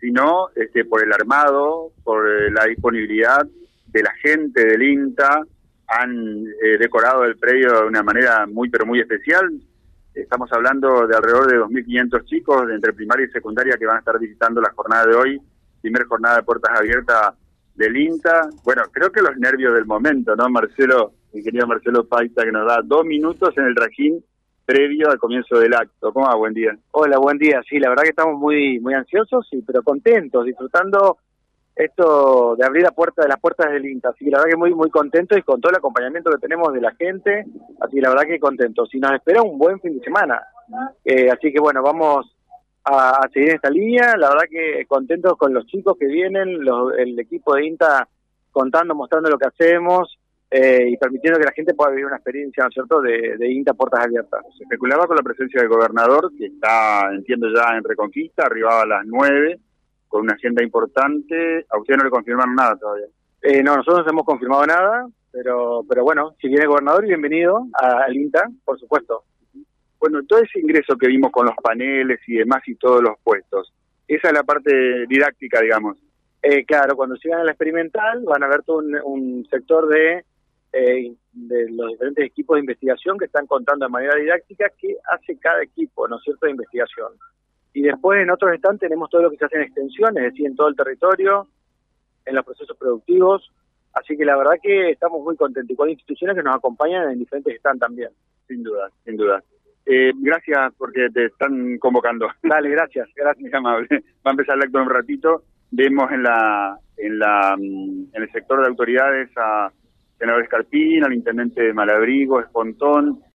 sino este, por el armado, por eh, la disponibilidad de la gente del INTA, han eh, decorado el predio de una manera muy, pero muy especial. Estamos hablando de alrededor de 2.500 chicos de entre primaria y secundaria que van a estar visitando la jornada de hoy, primera jornada de puertas abiertas del INTA. Bueno, creo que los nervios del momento, ¿no, Marcelo? Mi querido Marcelo Paita, que nos da dos minutos en el trajín previo al comienzo del acto. ¿Cómo va? Buen día. Hola, buen día. Sí, la verdad que estamos muy muy ansiosos, sí, pero contentos, disfrutando esto de abrir la puerta de las puertas del INTA. Así que la verdad que muy muy contentos y con todo el acompañamiento que tenemos de la gente. Así que la verdad que contentos. Y nos espera un buen fin de semana. Eh, así que bueno, vamos a, seguir en esta línea. La verdad que contentos con los chicos que vienen, los, el equipo de INTA contando, mostrando lo que hacemos eh, y permitiendo que la gente pueda vivir una experiencia, ¿no es cierto?, de, INTA Puertas Abiertas. Se especulaba con la presencia del gobernador, que está, entiendo, ya en Reconquista, arribaba a las nueve, con una agenda importante. ¿A usted no le confirmaron nada todavía? Eh, no, nosotros no hemos confirmado nada, pero, pero bueno, si viene el gobernador, bienvenido al INTA, por supuesto. Bueno, todo ese ingreso que vimos con los paneles y demás y todos los puestos, esa es la parte didáctica, digamos. Eh, claro, cuando llegan a la experimental van a ver todo un sector de eh, de los diferentes equipos de investigación que están contando de manera didáctica qué hace cada equipo, ¿no es cierto?, de investigación. Y después en otros stands tenemos todo lo que se hace en extensión, es decir, en todo el territorio, en los procesos productivos. Así que la verdad que estamos muy contentos y con instituciones que nos acompañan en diferentes stands también. Sin duda, sin duda. Eh, gracias porque te están convocando. Dale, gracias, gracias. amable. Va a empezar el acto en un ratito. Vemos en la en la mm, en el sector de autoridades a senador Escarpín, al intendente de Malabrigo, Espontón,